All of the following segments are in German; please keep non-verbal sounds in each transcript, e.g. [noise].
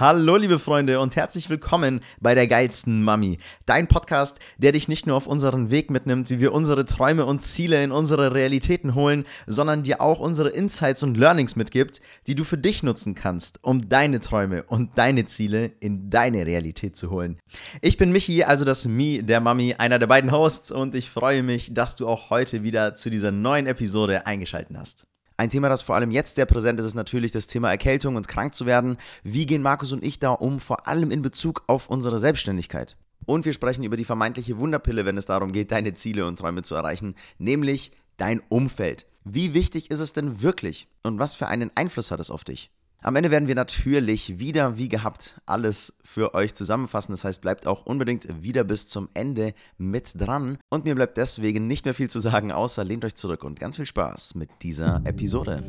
Hallo liebe Freunde und herzlich willkommen bei der geilsten Mami. Dein Podcast, der dich nicht nur auf unseren Weg mitnimmt, wie wir unsere Träume und Ziele in unsere Realitäten holen, sondern dir auch unsere Insights und Learnings mitgibt, die du für dich nutzen kannst, um deine Träume und deine Ziele in deine Realität zu holen. Ich bin Michi, also das Mi der Mami, einer der beiden Hosts und ich freue mich, dass du auch heute wieder zu dieser neuen Episode eingeschaltet hast. Ein Thema, das vor allem jetzt sehr präsent ist, ist natürlich das Thema Erkältung und krank zu werden. Wie gehen Markus und ich da um, vor allem in Bezug auf unsere Selbstständigkeit? Und wir sprechen über die vermeintliche Wunderpille, wenn es darum geht, deine Ziele und Träume zu erreichen, nämlich dein Umfeld. Wie wichtig ist es denn wirklich und was für einen Einfluss hat es auf dich? Am Ende werden wir natürlich wieder wie gehabt alles für euch zusammenfassen. Das heißt, bleibt auch unbedingt wieder bis zum Ende mit dran. Und mir bleibt deswegen nicht mehr viel zu sagen, außer lehnt euch zurück und ganz viel Spaß mit dieser Episode.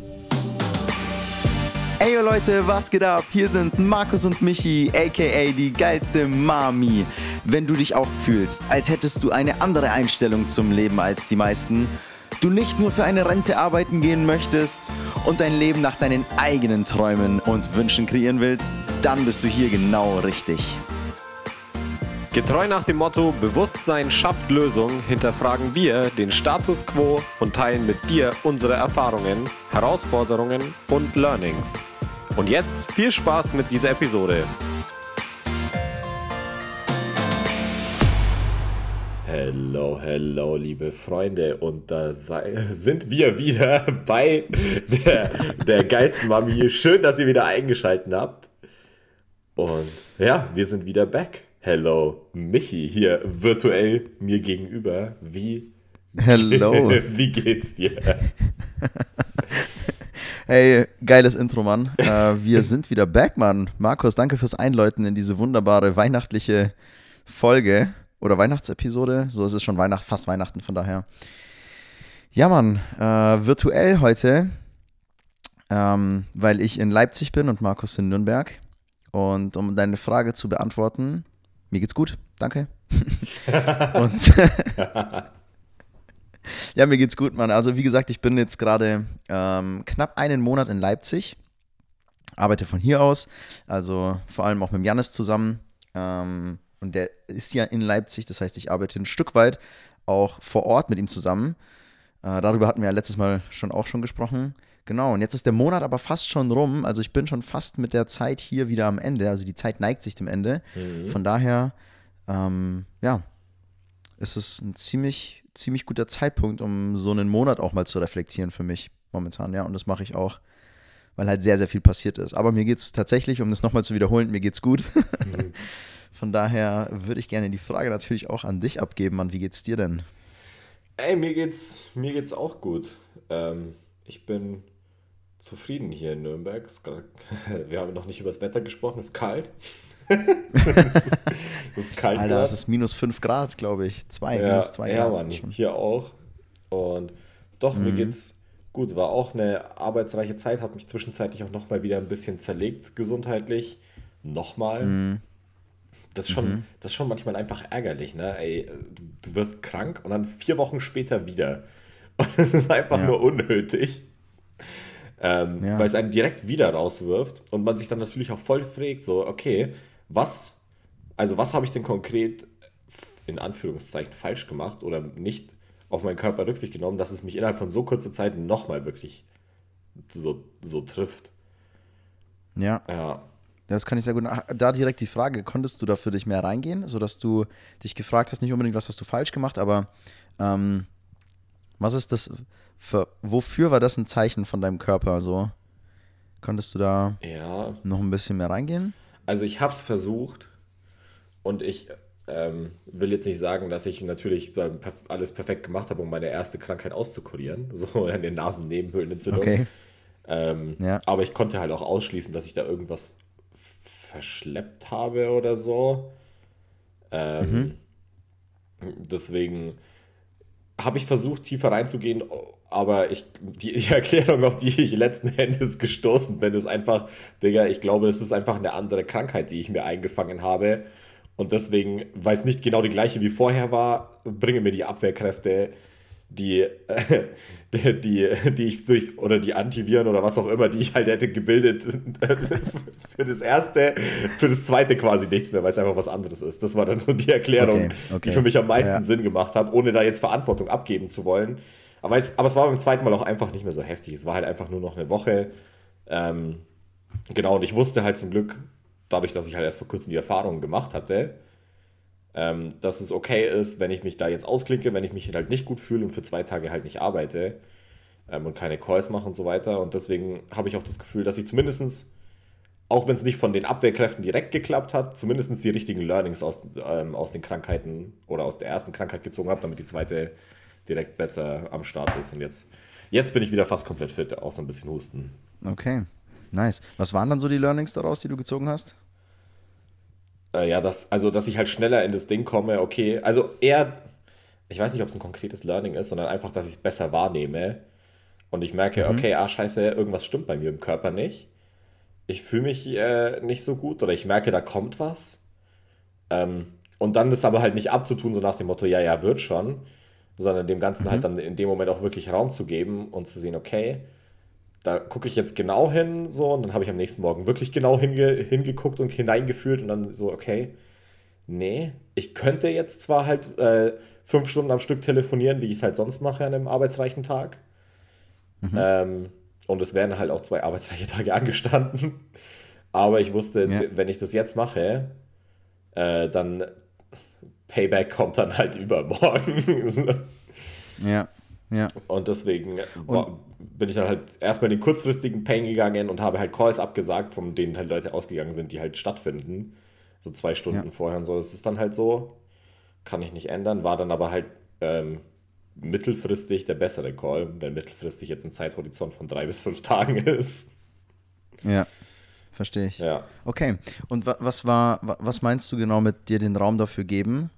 Ey Leute, was geht ab? Hier sind Markus und Michi, aka die geilste Mami. Wenn du dich auch fühlst, als hättest du eine andere Einstellung zum Leben als die meisten, du nicht nur für eine Rente arbeiten gehen möchtest und dein Leben nach deinen eigenen Träumen und Wünschen kreieren willst, dann bist du hier genau richtig. Getreu nach dem Motto Bewusstsein schafft Lösung, hinterfragen wir den Status quo und teilen mit dir unsere Erfahrungen, Herausforderungen und Learnings. Und jetzt viel Spaß mit dieser Episode. Hello, hello, liebe Freunde. Und da sei, sind wir wieder [laughs] bei der, der Geistmami. Schön, dass ihr wieder eingeschaltet habt. Und ja, wir sind wieder back. Hello, Michi hier virtuell mir gegenüber. Wie, Hello. [laughs] wie geht's dir? [laughs] Hey, geiles Intro, Mann. Äh, wir sind wieder back, Mann. Markus, danke fürs Einläuten in diese wunderbare weihnachtliche Folge oder Weihnachtsepisode. So ist es schon Weihnacht, fast Weihnachten von daher. Ja, Mann, äh, virtuell heute, ähm, weil ich in Leipzig bin und Markus in Nürnberg. Und um deine Frage zu beantworten, mir geht's gut, danke. [laughs] und [laughs] ja, mir geht's gut, Mann. Also wie gesagt, ich bin jetzt gerade ähm, knapp einen Monat in Leipzig, arbeite von hier aus, also vor allem auch mit Janis zusammen. Ähm, und der ist ja in Leipzig, das heißt, ich arbeite ein Stück weit auch vor Ort mit ihm zusammen. Äh, darüber hatten wir ja letztes Mal schon auch schon gesprochen. Genau, und jetzt ist der Monat aber fast schon rum. Also ich bin schon fast mit der Zeit hier wieder am Ende. Also die Zeit neigt sich dem Ende. Mhm. Von daher, ähm, ja, ist es ein ziemlich, ziemlich guter Zeitpunkt, um so einen Monat auch mal zu reflektieren für mich momentan. Ja, und das mache ich auch, weil halt sehr, sehr viel passiert ist. Aber mir geht es tatsächlich, um das nochmal zu wiederholen, mir geht's gut. Mhm. [laughs] Von daher würde ich gerne die Frage natürlich auch an dich abgeben, Mann. Wie geht's dir denn? Ey, mir geht's, mir geht's auch gut. Ähm, ich bin zufrieden hier in Nürnberg. Grad, [laughs] wir haben noch nicht über das Wetter gesprochen, es ist kalt. es, ist, es ist kalt. Alter, es ist minus 5 Grad, glaube ich. Zwei, ja, minus 2 ja, Grad. Mann, schon. hier auch. Und doch, mir Mhm. geht's gut. War auch eine arbeitsreiche Zeit, hat mich zwischenzeitlich auch nochmal wieder ein bisschen zerlegt, gesundheitlich. Nochmal. Mhm. Das ist, schon, das ist schon manchmal einfach ärgerlich, ne? Ey, du, du wirst krank und dann vier Wochen später wieder. [laughs] Und das ist einfach Ja. nur unnötig. Ähm, Ja. Weil es einen direkt wieder rauswirft und man sich dann natürlich auch voll fragt, so, okay, was, also was habe ich denn konkret in Anführungszeichen falsch gemacht oder nicht auf meinen Körper Rücksicht genommen, dass es mich innerhalb von so kurzer Zeit nochmal wirklich so, so trifft. Ja, Ja. Das kann ich sehr gut. Ach, Da direkt die Frage: Konntest du da für dich mehr reingehen, sodass du dich gefragt hast, nicht unbedingt, was hast du falsch gemacht, aber ähm, was ist das für, wofür war das ein Zeichen von deinem Körper? So, konntest du da Ja, noch ein bisschen mehr reingehen? Also ich habe es versucht und ich ähm, will jetzt nicht sagen, dass ich natürlich alles perfekt gemacht habe, um meine erste Krankheit auszukurieren, [laughs] so eine Nasennebenhöhlenentzündung. Okay. Ähm, Ja. Aber ich konnte halt auch ausschließen, dass ich da irgendwas verschleppt habe oder so. Ähm, Deswegen habe ich versucht, tiefer reinzugehen, aber ich, die, die [laughs] Erklärung, auf die ich letzten Endes gestoßen bin, ist einfach, Digga, ich glaube, es ist einfach eine andere Krankheit, die ich mir eingefangen habe. Und deswegen, weil es nicht genau die gleiche wie vorher war, bringen mir die Abwehrkräfte die, äh, [laughs] die, die, die ich durch, oder die Antiviren oder was auch immer, die ich halt hätte gebildet, [laughs] für das erste, für das zweite quasi nichts mehr, weil es einfach was anderes ist. Das war dann so die Erklärung, okay, okay. die für mich am meisten ja. Sinn gemacht hat, ohne da jetzt Verantwortung abgeben zu wollen. Aber es, aber es war beim zweiten Mal auch einfach nicht mehr so heftig. Es war halt einfach nur noch eine Woche. Ähm, genau, und ich wusste halt zum Glück, dadurch, dass ich halt erst vor kurzem die Erfahrungen gemacht hatte, ähm, dass es okay ist, wenn ich mich da jetzt ausklicke, wenn ich mich halt nicht gut fühle und für zwei Tage halt nicht arbeite ähm, und keine Calls mache und so weiter. Und deswegen habe ich auch das Gefühl, dass ich zumindestens auch wenn es nicht von den Abwehrkräften direkt geklappt hat, zumindest die richtigen Learnings aus, ähm, aus den Krankheiten oder aus der ersten Krankheit gezogen habe, damit die zweite direkt besser am Start ist. Und jetzt, jetzt bin ich wieder fast komplett fit, außer ein bisschen Husten. Okay, nice. Was waren dann so die Learnings daraus, die du gezogen hast? Äh, ja, das, also dass ich halt schneller in das Ding komme, okay, also eher, ich weiß nicht, ob es ein konkretes Learning ist, sondern einfach, dass ich es besser wahrnehme und ich merke, mhm. okay, ah, scheiße, irgendwas stimmt bei mir im Körper nicht. Ich fühle mich äh, nicht so gut oder ich merke, da kommt was. Ähm, und dann ist aber halt nicht abzutun, so nach dem Motto, ja, ja, wird schon, sondern dem Ganzen halt mhm. halt dann in dem Moment auch wirklich Raum zu geben und zu sehen, okay, da gucke ich jetzt genau hin, so, und dann habe ich am nächsten Morgen wirklich genau hinge hingeguckt und hineingefühlt und dann so, okay, nee, ich könnte jetzt zwar halt äh, fünf Stunden am Stück telefonieren, wie ich es halt sonst mache an einem arbeitsreichen Tag. Mhm. Ähm, und es wären halt auch zwei arbeitsreiche Tage [laughs] angestanden. Aber ich wusste, ja. wenn ich das jetzt mache, äh, dann Payback kommt dann halt übermorgen. [laughs] ja. Ja. Und deswegen und, bin ich dann halt erstmal in den kurzfristigen Pain gegangen und habe halt Calls abgesagt, von denen halt Leute ausgegangen sind, die halt stattfinden. So zwei Stunden ja. vorher und so. Das ist dann halt so, kann ich nicht ändern, war dann aber halt ähm, mittelfristig der bessere Call, wenn mittelfristig jetzt ein Zeithorizont von drei [laughs] bis fünf Tagen ist. Ja, verstehe ich. Ja. Okay, und was war, was meinst du genau mit dir den Raum dafür geben,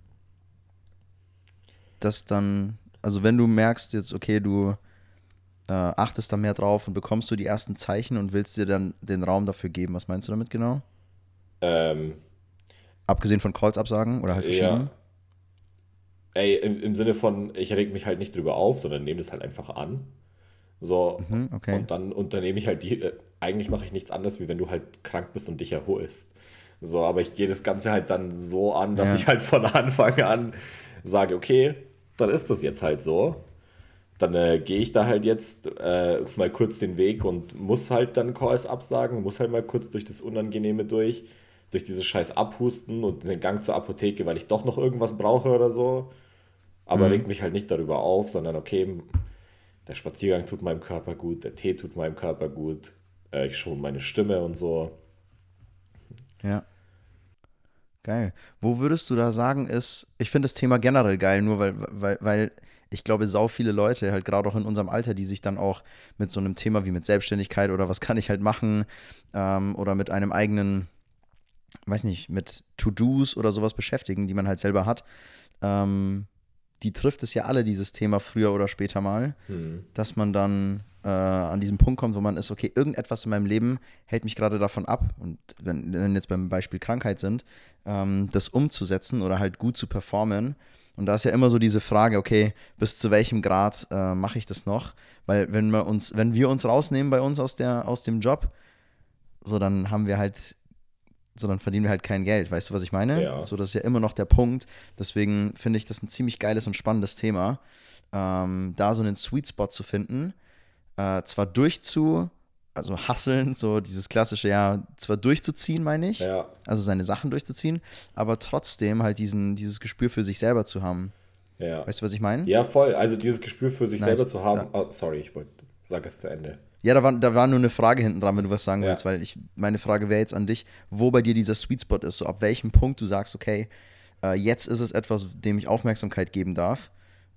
dass dann also wenn du merkst jetzt, okay, du äh, achtest da mehr drauf und bekommst du die ersten Zeichen und willst dir dann den Raum dafür geben, was meinst du damit genau? Ähm, Abgesehen von Calls absagen oder halt verschieben? Ja. Ey, im, im Sinne von, ich reg mich halt nicht drüber auf, sondern nehme das halt einfach an. So, mhm, okay. und dann unternehme ich halt die, äh, eigentlich mache ich nichts anderes, wie wenn du halt krank bist und dich erholst. So, aber ich gehe das Ganze halt dann so an, dass ja. ich halt von Anfang an sage, okay, dann ist das jetzt halt so. Dann äh, gehe ich da halt jetzt äh, mal kurz den Weg und muss halt dann Calls absagen, muss halt mal kurz durch das Unangenehme durch, durch dieses scheiß Abhusten und den Gang zur Apotheke, weil ich doch noch irgendwas brauche oder so. Aber mhm. regt mich halt nicht darüber auf, sondern okay, der Spaziergang tut meinem Körper gut, der Tee tut meinem Körper gut, äh, ich schon meine Stimme und so. Ja. Geil. Wo würdest du da sagen, ist, ich finde das Thema generell geil, nur weil, weil, weil ich glaube, sau viele Leute, halt gerade auch in unserem Alter, die sich dann auch mit so einem Thema wie mit Selbstständigkeit oder was kann ich halt machen ähm, oder mit einem eigenen, weiß nicht, mit To-Dos oder sowas beschäftigen, die man halt selber hat. Ähm, die trifft es ja alle, dieses Thema früher oder später mal, hm. dass man dann äh, an diesem Punkt kommt, wo man ist, okay, irgendetwas in meinem Leben hält mich gerade davon ab, und wenn, wenn jetzt beim Beispiel Krankheit sind, ähm, das umzusetzen oder halt gut zu performen. Und da ist ja immer so diese Frage, okay, bis zu welchem Grad äh, mache ich das noch? Weil wenn wir uns, wenn wir uns rausnehmen bei uns aus, der, aus dem Job, so dann haben wir halt, so dann verdienen wir halt kein Geld. Weißt du, was ich meine? Ja. So, das ist ja immer noch der Punkt. Deswegen finde ich das ein ziemlich geiles und spannendes Thema, ähm, da so einen Sweet Spot zu finden äh, zwar durchzu, also hasseln, so dieses klassische, ja, zwar durchzuziehen, meine ich, ja. also seine Sachen durchzuziehen, aber trotzdem halt diesen, dieses Gespür für sich selber zu haben. Ja. Weißt du, was ich meine? Ja, voll. Also dieses Gespür für sich nice. selber zu haben. Oh, sorry, ich wollte, sag es zu Ende. Ja, da war, da war nur eine Frage hinten dran, wenn du was sagen ja. willst, weil ich, meine Frage wäre jetzt an dich, wo bei dir dieser Sweet Spot ist, so ab welchem Punkt du sagst, okay, äh, jetzt ist es etwas, dem ich Aufmerksamkeit geben darf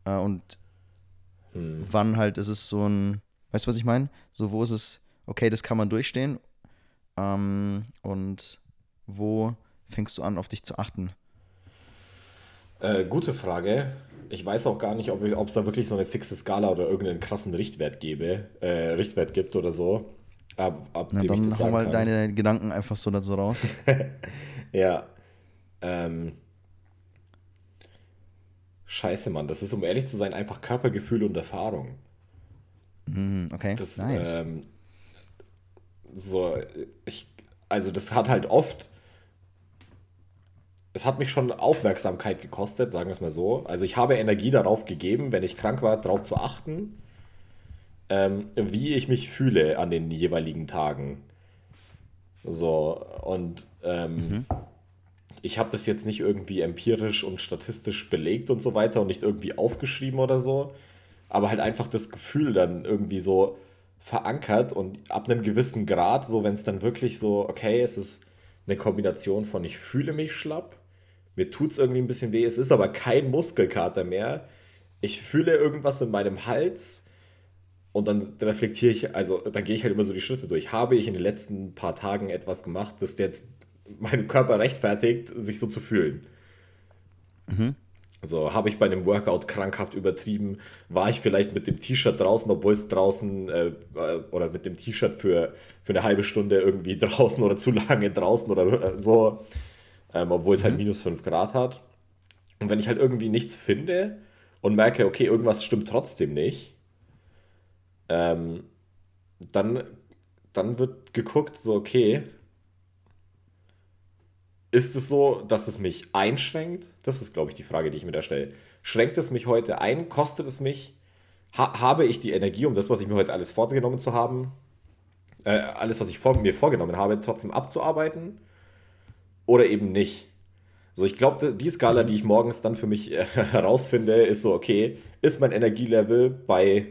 äh, und hm. wann halt ist es so ein, Weißt du, was ich meine? So, wo ist es, okay, das kann man durchstehen ähm, und wo fängst du an, auf dich zu achten? Äh, gute Frage. Ich weiß auch gar nicht, ob es da wirklich so eine fixe Skala oder irgendeinen krassen Richtwert gebe, äh, Richtwert gibt oder so. Ab, ab Na, dann hau mal kann. deine Gedanken einfach so dazu raus. [laughs] ja. Ähm, Scheiße, Mann. Das ist, um ehrlich zu sein, einfach Körpergefühl und Erfahrung. Mm, okay, Das, nice. ähm, so, ich, also das hat halt oft, es hat mich schon Aufmerksamkeit gekostet, sagen wir es mal so. Also ich habe Energie darauf gegeben, wenn ich krank war, darauf zu achten, ähm, wie ich mich fühle an den jeweiligen Tagen. So, und ähm, ich habe das jetzt nicht irgendwie empirisch und statistisch belegt und so weiter und nicht irgendwie aufgeschrieben oder so, aber halt einfach das Gefühl dann irgendwie so verankert und ab einem gewissen Grad, so wenn es dann wirklich so, okay, es ist eine Kombination von ich fühle mich schlapp, mir tut es irgendwie ein bisschen weh, es ist aber kein Muskelkater mehr, ich fühle irgendwas in meinem Hals und dann reflektiere ich, also dann gehe ich halt immer so die Schritte durch. Habe ich in den letzten paar Tagen etwas gemacht, das jetzt meinen Körper rechtfertigt, sich so zu fühlen? So, habe ich bei einem Workout krankhaft übertrieben? War ich vielleicht mit dem T-Shirt draußen, obwohl es draußen äh, äh, oder mit dem T-Shirt für, für eine halbe Stunde irgendwie [laughs] draußen oder zu lange draußen oder so, ähm, obwohl es halt minus 5 Grad hat? Und wenn ich halt irgendwie nichts finde und merke, okay, irgendwas stimmt trotzdem nicht, ähm, dann, dann wird geguckt, so, okay, ist es so, dass es mich einschränkt? Das ist, glaube ich, die Frage, die ich mir da stelle. Schränkt es mich heute ein? Kostet es mich? Ha habe ich die Energie, um das, was ich mir heute alles vorgenommen zu haben, äh, alles, was ich vor mir vorgenommen habe, trotzdem abzuarbeiten? Oder eben nicht? So, ich glaube, die Skala, die ich morgens dann für mich äh, [laughs] herausfinde, ist so, okay, ist mein Energielevel bei,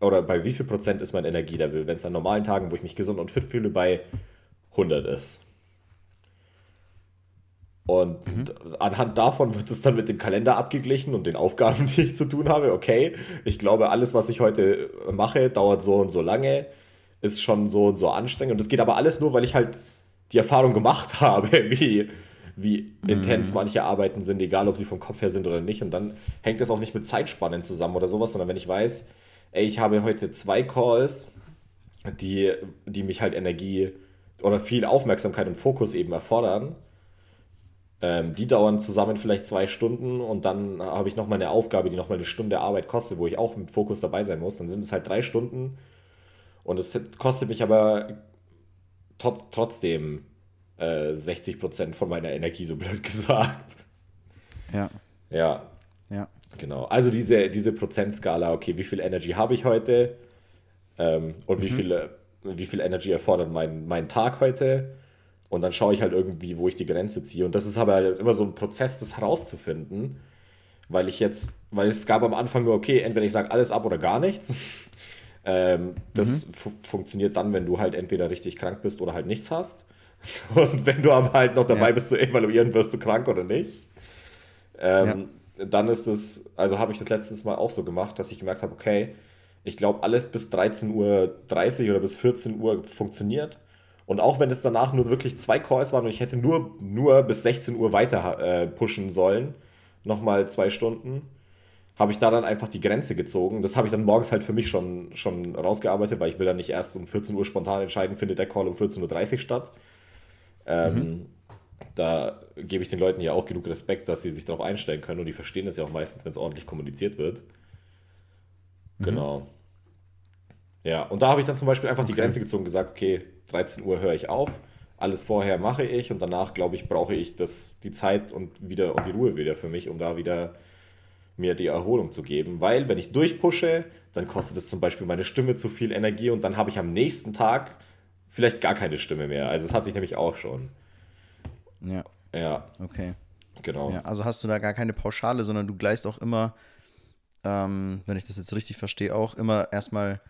oder bei wie viel Prozent ist mein Energielevel, wenn es an normalen Tagen, wo ich mich gesund und fit fühle, bei 100 ist. Und anhand davon wird es dann mit dem Kalender abgeglichen und den Aufgaben, [laughs] die ich zu tun habe. Okay, ich glaube, alles, was ich heute mache, dauert so und so lange, ist schon so und so anstrengend. Und das geht aber alles nur, weil ich halt die Erfahrung gemacht [laughs] habe, wie, wie intens manche Arbeiten sind, egal ob sie vom Kopf her sind oder nicht. Und dann hängt das auch nicht mit Zeitspannen zusammen oder sowas, sondern wenn ich weiß, ey, ich habe heute zwei Calls, die, die mich halt Energie oder viel Aufmerksamkeit und Fokus eben erfordern. Ähm, die dauern zusammen vielleicht zwei Stunden und dann habe ich nochmal eine Aufgabe, die nochmal eine Stunde Arbeit kostet, wo ich auch mit Fokus dabei sein muss. Dann sind es halt drei Stunden und es kostet mich aber tot- trotzdem äh, 60% von meiner Energie, so blöd [laughs] gesagt. Ja, Ja, ja. genau. Also diese, diese Prozentskala, okay, wie viel Energy habe ich heute ähm, und wie, viel, wie viel Energy erfordert mein, mein Tag heute? Und dann schaue ich halt irgendwie, wo ich die Grenze ziehe. Und das ist aber halt immer so ein Prozess, das herauszufinden, weil ich jetzt, weil es gab am Anfang nur, okay, entweder ich sage alles ab oder gar nichts. [laughs] Ähm, das fu funktioniert dann, wenn du halt entweder richtig krank bist oder halt nichts hast. [laughs] Und wenn du aber halt noch dabei Ja. bist zu evaluieren, wirst du krank oder nicht. Ähm, Dann ist es, also habe ich das letztes Mal auch so gemacht, dass ich gemerkt habe, okay, ich glaube, alles bis 13.30 Uhr oder bis 14 Uhr funktioniert. Und auch wenn es danach nur wirklich zwei Calls waren und ich hätte nur, nur bis 16 Uhr weiter äh, pushen sollen, nochmal zwei Stunden, habe ich da dann einfach die Grenze gezogen. Das habe ich dann morgens halt für mich schon, schon rausgearbeitet, weil ich will dann nicht erst um 14 Uhr spontan entscheiden, findet der Call um 14.30 Uhr statt. Ähm, Da gebe ich den Leuten ja auch genug Respekt, dass sie sich darauf einstellen können und die verstehen das ja auch meistens, wenn es ordentlich kommuniziert wird. Genau. Ja, und da habe ich dann zum Beispiel einfach die Grenze gezogen und gesagt, okay, 13 Uhr höre ich auf, alles vorher mache ich und danach, glaube ich, brauche ich das, die Zeit und wieder und die Ruhe wieder für mich, um da wieder mir die Erholung zu geben. Weil, wenn ich durchpushe, dann kostet es zum Beispiel meine Stimme zu viel Energie und dann habe ich am nächsten Tag vielleicht gar keine Stimme mehr. Also das hatte ich nämlich auch schon. Ja, Ja, okay. genau. Ja, also hast du da gar keine Pauschale, sondern du gleichst auch immer, ähm, wenn ich das jetzt richtig verstehe, auch immer erstmal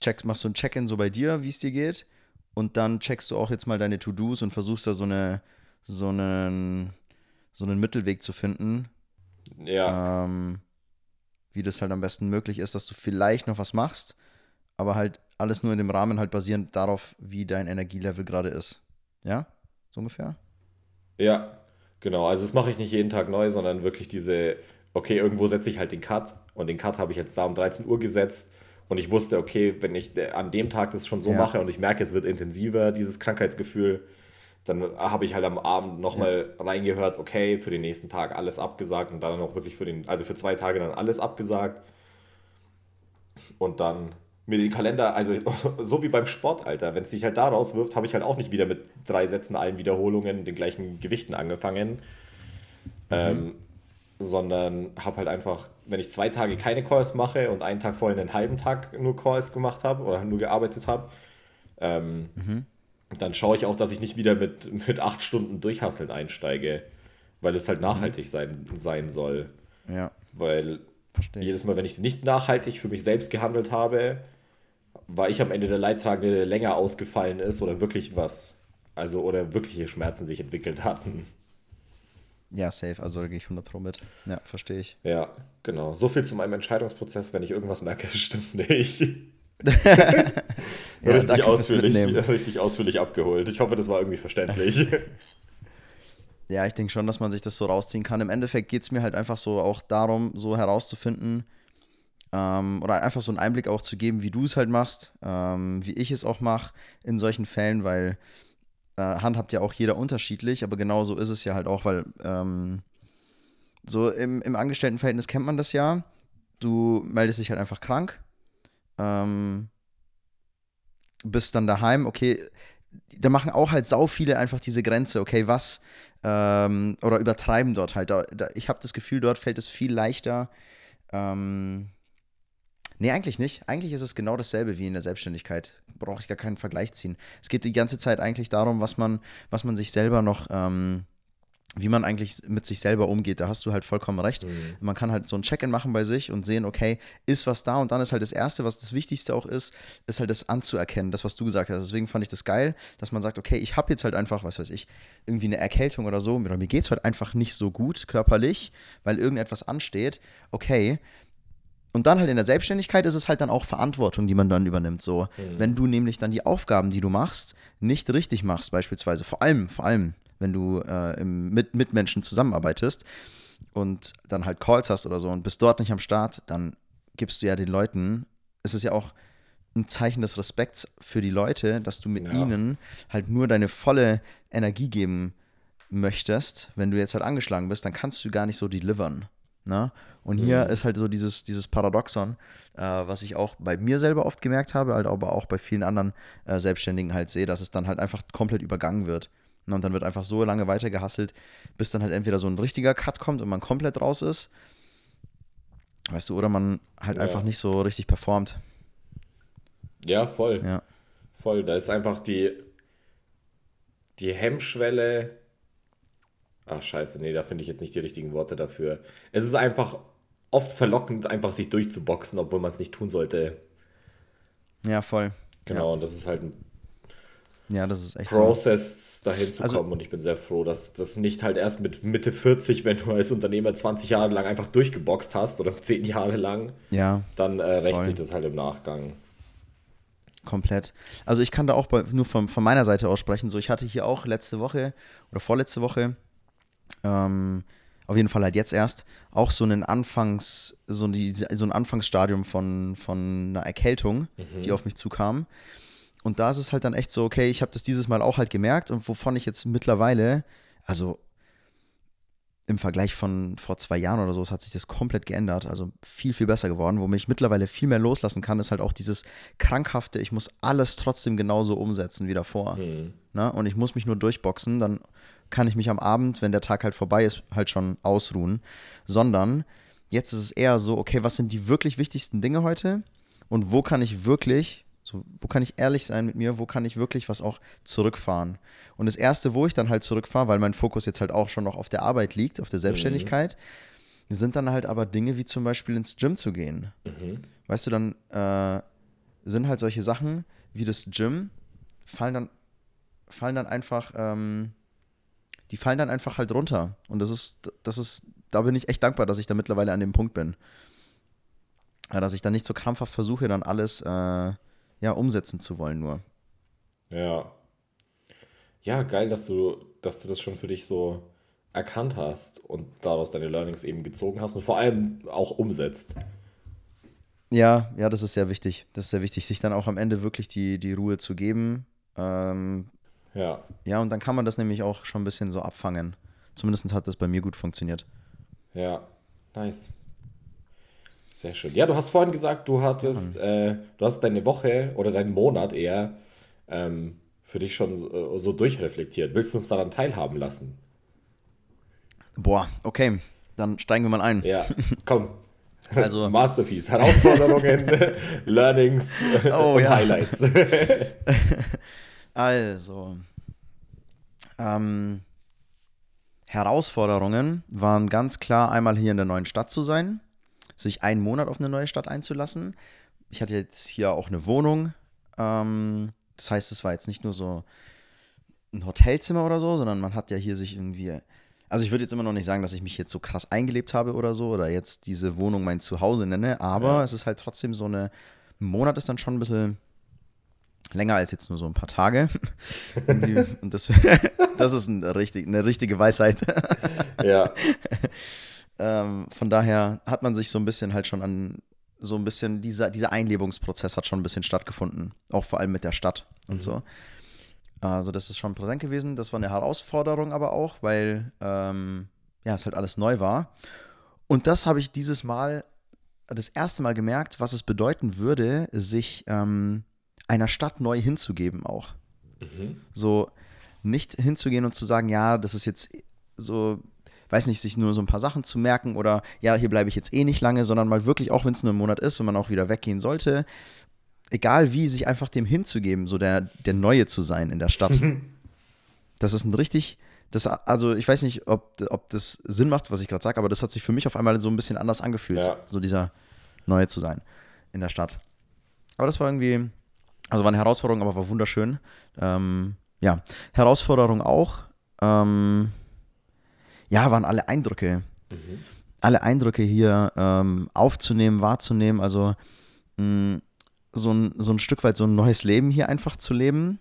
checkst, machst du ein Check-in so bei dir, wie es dir geht, und dann checkst du auch jetzt mal deine To-Dos und versuchst da so eine, so einen, so einen Mittelweg zu finden, Ja, ähm, wie das halt am besten möglich ist, dass du vielleicht noch was machst, aber halt alles nur in dem Rahmen halt basierend darauf, wie dein Energielevel gerade ist. Ja? So ungefähr? ja, genau. Also das mache ich nicht jeden Tag neu, sondern wirklich diese, okay, irgendwo setze ich halt den Cut und den Cut habe ich jetzt da um 13 Uhr gesetzt und ich wusste, okay, wenn ich äh, an dem Tag das schon so Ja. mache und ich merke, es wird intensiver, dieses Krankheitsgefühl, Dann habe ich halt am Abend nochmal ja. reingehört, okay, für den nächsten Tag alles abgesagt und dann auch wirklich für den, also für zwei Tage dann alles abgesagt. Und dann mir den Kalender, also [laughs] so wie beim Sport, Alter, wenn es sich halt da rauswirft, habe ich halt auch nicht wieder mit drei Sätzen, allen Wiederholungen, den gleichen Gewichten angefangen. Mhm. Ähm, sondern habe halt einfach, wenn ich zwei Tage keine Calls mache und einen Tag vorher einen halben Tag nur Calls gemacht habe oder nur gearbeitet habe, ähm, mhm. dann schaue ich auch, dass ich nicht wieder mit, [laughs] mit acht Stunden Durchhasseln einsteige, weil es halt mhm. nachhaltig sein, sein soll. Ja. Weil Verstehe jedes Mal, wenn ich nicht nachhaltig für mich selbst gehandelt habe, war ich am Ende der Leidtragende, der länger ausgefallen ist oder wirklich was, also oder wirkliche Schmerzen sich entwickelt hatten. Ja, safe, also da gehe ich 100 Pro mit. Ja, verstehe ich. Ja, genau. So viel zu meinem Entscheidungsprozess, wenn ich irgendwas merke, [laughs] stimmt nicht. [laughs] ja, richtig, ausführlich, [laughs] richtig ausführlich abgeholt. Ich hoffe, das war irgendwie verständlich. ja, ich denke schon, dass man sich das so rausziehen kann. Im Endeffekt geht es mir halt einfach so auch darum, so herauszufinden ähm, oder einfach so einen Einblick auch zu geben, wie du es halt machst, ähm, wie ich es auch mache in solchen Fällen, weil handhabt ja auch jeder unterschiedlich, aber genau so ist es ja halt auch, weil ähm, so im, im Angestelltenverhältnis kennt man das ja. Du meldest dich halt einfach krank, ähm, bist dann daheim, okay, da machen auch halt sau viele einfach diese Grenze, okay, was, ähm, oder übertreiben dort halt. Da, da, ich habe das Gefühl, dort fällt es viel leichter, ähm, Nee, eigentlich nicht. Eigentlich ist es genau dasselbe wie in der Selbstständigkeit. Brauche ich gar keinen Vergleich ziehen. Es geht die ganze Zeit eigentlich darum, was man, was man sich selber noch, ähm, wie man eigentlich mit sich selber umgeht. Da hast du halt vollkommen recht. Mhm. Man kann halt so ein Check-in machen bei sich und sehen, okay, ist was da und dann ist halt das Erste, was das Wichtigste auch ist, ist halt das anzuerkennen, das, was du gesagt hast. Deswegen fand ich das geil, dass man sagt, okay, ich habe jetzt halt einfach, was weiß ich, irgendwie eine Erkältung oder so, oder mir geht es halt einfach nicht so gut körperlich, weil irgendetwas ansteht. Okay, und dann halt in der Selbstständigkeit ist es halt dann auch Verantwortung, die man dann übernimmt. So, mhm. wenn du nämlich dann die Aufgaben, die du machst, nicht richtig machst, beispielsweise, vor allem, vor allem, wenn du äh, im, mit, Menschen zusammenarbeitest und dann halt Calls hast oder so und bist dort nicht am Start, dann gibst du ja den Leuten, es ist ja auch ein Zeichen des Respekts für die Leute, dass du mit ja. ihnen halt nur deine volle Energie geben möchtest. Wenn du jetzt halt angeschlagen bist, dann kannst du gar nicht so delivern. Ne? Und hier mhm. ist halt so dieses, dieses Paradoxon, äh, was ich auch bei mir selber oft gemerkt habe, halt aber auch bei vielen anderen äh, Selbstständigen halt sehe, dass es dann halt einfach komplett übergangen wird. Ne? Und dann wird einfach so lange weiter gehasselt, bis dann halt entweder so ein richtiger Cut kommt und man komplett raus ist. Weißt du, oder man halt ja. einfach nicht so richtig performt. Ja, voll. Ja. Voll. Da ist einfach die, die Hemmschwelle Ach scheiße, nee, da finde ich jetzt nicht die richtigen Worte dafür. Es ist einfach oft verlockend, einfach sich durchzuboxen, obwohl man es nicht tun sollte. Ja, voll. Genau, ja. und das ist halt ein ja, das ist echt Prozess, so. dahin zu also, kommen. Und ich bin sehr froh, dass das nicht halt erst mit Mitte 40, wenn du als Unternehmer 20 Jahre lang einfach durchgeboxt hast oder [laughs] 10 Jahre lang, ja, dann äh, rächt sich das halt im Nachgang. Komplett. Also ich kann da auch bei, nur von, von meiner Seite aus sprechen. So, ich hatte hier auch letzte Woche oder vorletzte Woche ähm, auf jeden Fall halt jetzt erst, auch so einen Anfangs, so, die, so ein Anfangsstadium von, von einer Erkältung, mhm. die auf mich zukam. Und da ist es halt dann echt so, okay, ich habe das dieses Mal auch halt gemerkt und wovon ich jetzt mittlerweile, also im Vergleich von vor zwei Jahren oder so, es hat sich das komplett geändert, also viel, viel besser geworden. Womit ich mittlerweile viel mehr loslassen kann, ist halt auch dieses krankhafte, ich muss alles trotzdem genauso umsetzen wie davor. Mhm. Ne? Und ich muss mich nur durchboxen, dann kann ich mich am Abend, wenn der Tag halt vorbei ist, halt schon ausruhen. Sondern jetzt ist es eher so, okay, was sind die wirklich wichtigsten Dinge heute? Und wo kann ich wirklich, so, wo kann ich ehrlich sein mit mir, wo kann ich wirklich was auch zurückfahren? Und das Erste, wo ich dann halt zurückfahre, weil mein Fokus jetzt halt auch schon noch auf der Arbeit liegt, auf der Selbstständigkeit, mhm. sind dann halt aber Dinge wie zum Beispiel ins Gym zu gehen. Mhm. Weißt du, dann äh, sind halt solche Sachen wie das Gym, fallen dann, fallen dann einfach ähm, die fallen dann einfach halt runter. Und das ist, das ist, da bin ich echt dankbar, dass ich da mittlerweile an dem Punkt bin. Ja, dass ich dann nicht so krampfhaft versuche, dann alles äh, ja, umsetzen zu wollen nur. Ja. Ja, geil, dass du, dass du das schon für dich so erkannt hast und daraus deine Learnings eben gezogen hast und vor allem auch umsetzt. Ja, ja, das ist sehr wichtig. Das ist sehr wichtig, sich dann auch am Ende wirklich die, die Ruhe zu geben, ähm, Ja. Ja, und dann kann man das nämlich auch schon ein bisschen so abfangen. Zumindest hat das bei mir gut funktioniert. Ja, nice. Sehr schön. Ja, du hast vorhin gesagt, du hattest, äh, du hast deine Woche oder deinen Monat eher ähm, für dich schon so, so durchreflektiert. Willst du uns daran teilhaben lassen? Boah, okay, dann steigen wir mal ein. Ja, komm. [laughs] Also- [laughs] Masterpiece. Herausforderungen, [laughs] Learnings Oh, und ja. Highlights. Also, ähm, Herausforderungen waren ganz klar einmal hier in der neuen Stadt zu sein, sich einen Monat auf eine neue Stadt einzulassen. Ich hatte jetzt hier auch eine Wohnung. Ähm, das heißt, es war jetzt nicht nur so ein Hotelzimmer oder so, sondern man hat ja hier sich irgendwie. Also ich würde jetzt immer noch nicht sagen, dass ich mich jetzt so krass eingelebt habe oder so oder jetzt diese Wohnung mein Zuhause nenne, aber Ja. es ist halt trotzdem so eine. Ein Monat ist dann schon ein bisschen länger als jetzt nur so ein paar Tage. [laughs] Und das, [laughs] das ist ein richtig, eine richtige Weisheit. [laughs] ja, Ähm, von daher hat man sich so ein bisschen halt schon an, so ein bisschen, dieser, dieser Einlebungsprozess hat schon ein bisschen stattgefunden. Auch vor allem mit der Stadt und so. Also das ist schon präsent gewesen. Das war eine Herausforderung aber auch, weil ähm, ja, es halt alles neu war. Und das habe ich dieses Mal das erste Mal gemerkt, was es bedeuten würde, sich ähm, einer Stadt neu hinzugeben auch. So nicht hinzugehen und zu sagen, ja, das ist jetzt so, weiß nicht, sich nur so ein paar Sachen zu merken oder ja, hier bleibe ich jetzt eh nicht lange, sondern mal wirklich, auch wenn es nur ein Monat ist und man auch wieder weggehen sollte, egal wie, sich einfach dem hinzugeben, so der, der Neue zu sein in der Stadt. [laughs] das ist ein richtig, das, also ich weiß nicht, ob, ob das Sinn macht, was ich gerade sage, aber das hat sich für mich auf einmal so ein bisschen anders angefühlt, Ja. so dieser Neue zu sein in der Stadt. Aber das war irgendwie, also war eine Herausforderung, aber war wunderschön. Ähm, ja, Herausforderung auch. Ähm, ja, waren alle Eindrücke. Alle Eindrücke hier ähm, aufzunehmen, wahrzunehmen. Also mh, so ein, so ein Stück weit so ein neues Leben hier einfach zu leben.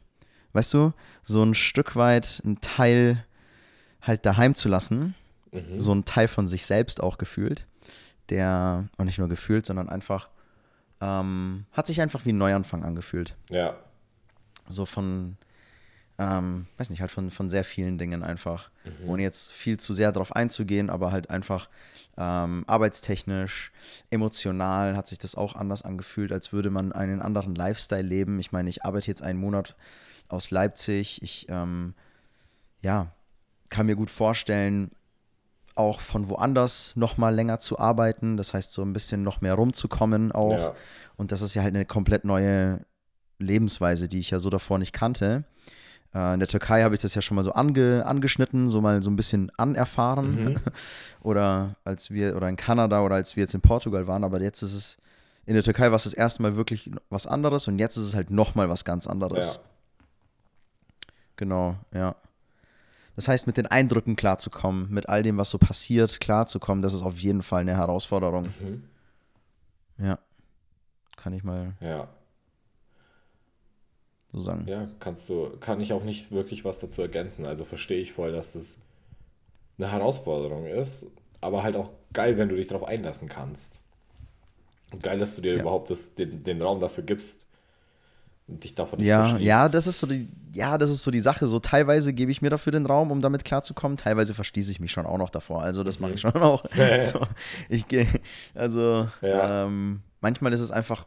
Weißt du? So ein Stück weit ein Teil halt daheim zu lassen. So ein Teil von sich selbst auch gefühlt. Der, und nicht nur gefühlt, sondern einfach, ähm, hat sich einfach wie ein Neuanfang angefühlt ja, so von, ähm, weiß nicht, halt von, von sehr vielen Dingen einfach. Ohne jetzt viel zu sehr darauf einzugehen, aber halt einfach ähm, arbeitstechnisch, emotional hat sich das auch anders angefühlt, als würde man einen anderen Lifestyle leben. Ich meine, ich arbeite jetzt einen Monat aus Leipzig. Ich, ähm, ja, kann mir gut vorstellen, auch von woanders noch mal länger zu arbeiten. Das heißt, so ein bisschen noch mehr rumzukommen auch. Ja. Und das ist ja halt eine komplett neue Lebensweise, die ich ja so davor nicht kannte. Äh, in der Türkei habe ich das ja schon mal so ange, angeschnitten, so mal so ein bisschen anerfahren. [laughs] oder als wir, oder in Kanada oder als wir jetzt in Portugal waren, aber jetzt ist es, in der Türkei war es das erste Mal wirklich was anderes und jetzt ist es halt nochmal was ganz anderes. ja, Genau, ja. Das heißt, mit den Eindrücken klarzukommen, mit all dem, was so passiert, klarzukommen, das ist auf jeden Fall eine Herausforderung. Ja. Kann ich mal ja. so sagen. Ja, kannst du, kann ich auch nicht wirklich was dazu ergänzen. Also verstehe ich voll, dass das eine Herausforderung ist, aber halt auch geil, wenn du dich darauf einlassen kannst. Und geil, dass du dir Ja. überhaupt das, den, den Raum dafür gibst und dich davon nicht Ja, ja, das ist so die, ja, das ist so die Sache. So teilweise gebe ich mir dafür den Raum, um damit klarzukommen. Teilweise verschließe ich mich schon auch noch davor. Also das mache ich schon auch. [laughs] so, ich gehe, also Ja. ähm, manchmal ist es einfach,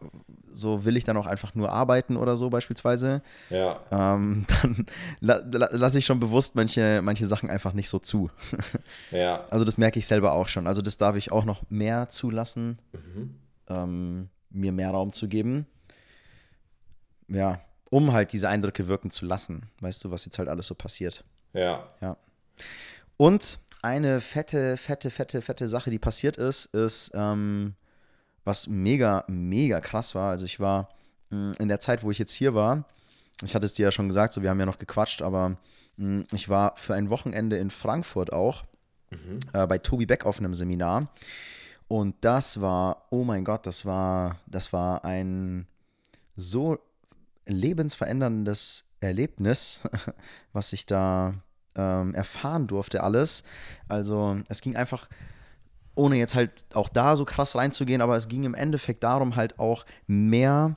so will ich dann auch einfach nur arbeiten oder so beispielsweise. Ja, Ähm, [laughs] dann la, la, lasse ich schon bewusst manche, manche Sachen einfach nicht so zu. [laughs] ja, Also das merke ich selber auch schon. Also das darf ich auch noch mehr zulassen, ähm, mir mehr Raum zu geben. Ja, um halt diese Eindrücke wirken zu lassen. Weißt du, was jetzt halt alles so passiert. ja, Ja. Und eine fette, fette, fette, fette Sache, die passiert ist, ist, ähm, was mega, mega krass war. Also ich war mh, in der Zeit, wo ich jetzt hier war, ich hatte es dir ja schon gesagt, so wir haben ja noch gequatscht, aber mh, ich war für ein Wochenende in Frankfurt auch äh, bei Tobi Beck auf einem Seminar. Und das war, oh mein Gott, das war, das war ein so lebensveränderndes Erlebnis, [laughs] was ich da ähm, erfahren durfte, alles. Also es ging einfach, ohne jetzt halt auch da so krass reinzugehen, aber es ging im Endeffekt darum, halt auch mehr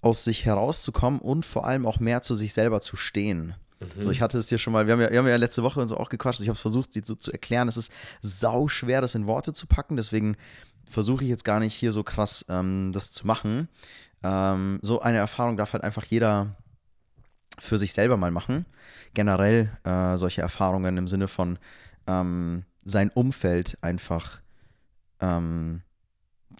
aus sich herauszukommen und vor allem auch mehr zu sich selber zu stehen. So, ich hatte es dir schon mal, wir haben ja, wir haben ja letzte Woche und so auch gequatscht, ich habe es versucht, dir so zu erklären. Es ist sau schwer, das in Worte zu packen, deswegen versuche ich jetzt gar nicht hier so krass ähm, das zu machen. Ähm, so eine Erfahrung darf halt einfach jeder für sich selber mal machen. Generell äh, solche Erfahrungen im Sinne von ähm, sein Umfeld einfach ähm,